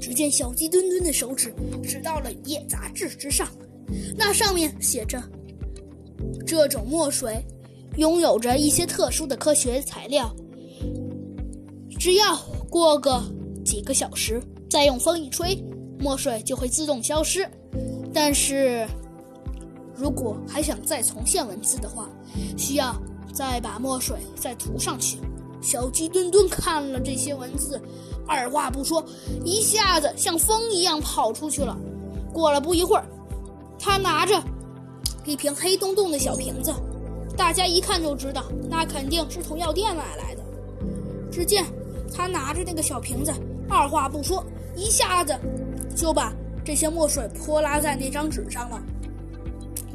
只见小鸡墩墩的手指指到了一页杂志之上，那上面写着：“这种墨水拥有着一些特殊的科学材料，只要过个几个小时，再用风一吹，墨水就会自动消失。但是，如果还想再重现文字的话，需要再把墨水再涂上去。”小鸡墩墩看了这些文字，二话不说，一下子像风一样跑出去了。过了不一会儿，他拿着一瓶黑洞洞的小瓶子，大家一看就知道，那肯定是从药店买来的。只见他拿着那个小瓶子，二话不说，一下子就把这些墨水泼拉在那张纸上了。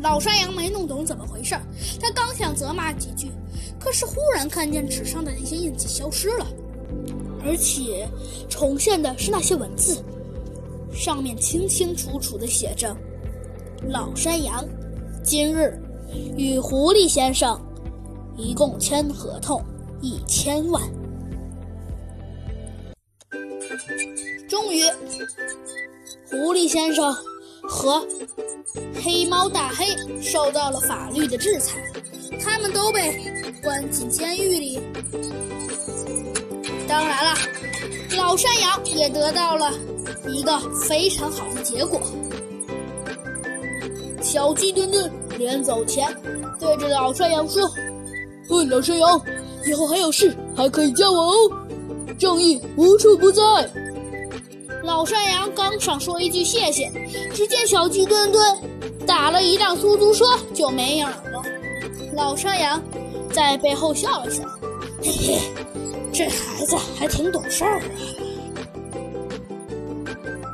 老山羊没弄懂怎么回事，他刚想责骂几句，可是忽然看见纸上的那些印记消失了，而且重现的是那些文字，上面清清楚楚的写着：“老山羊今日与狐狸先生一共签合同一千万。”终于，狐狸先生。和黑猫大黑受到了法律的制裁，他们都被关进监狱里。当然了，老山羊也得到了一个非常好的结果。小鸡墩墩临走前对着老山羊说：“对，老山羊，以后还有事还可以叫我哦，正义无处不在。”老山羊刚想说一句谢谢，只见小鸡墩墩打了一辆出租车就没影了。老山羊在背后笑了笑：“嘿嘿，这孩子还挺懂事儿啊。”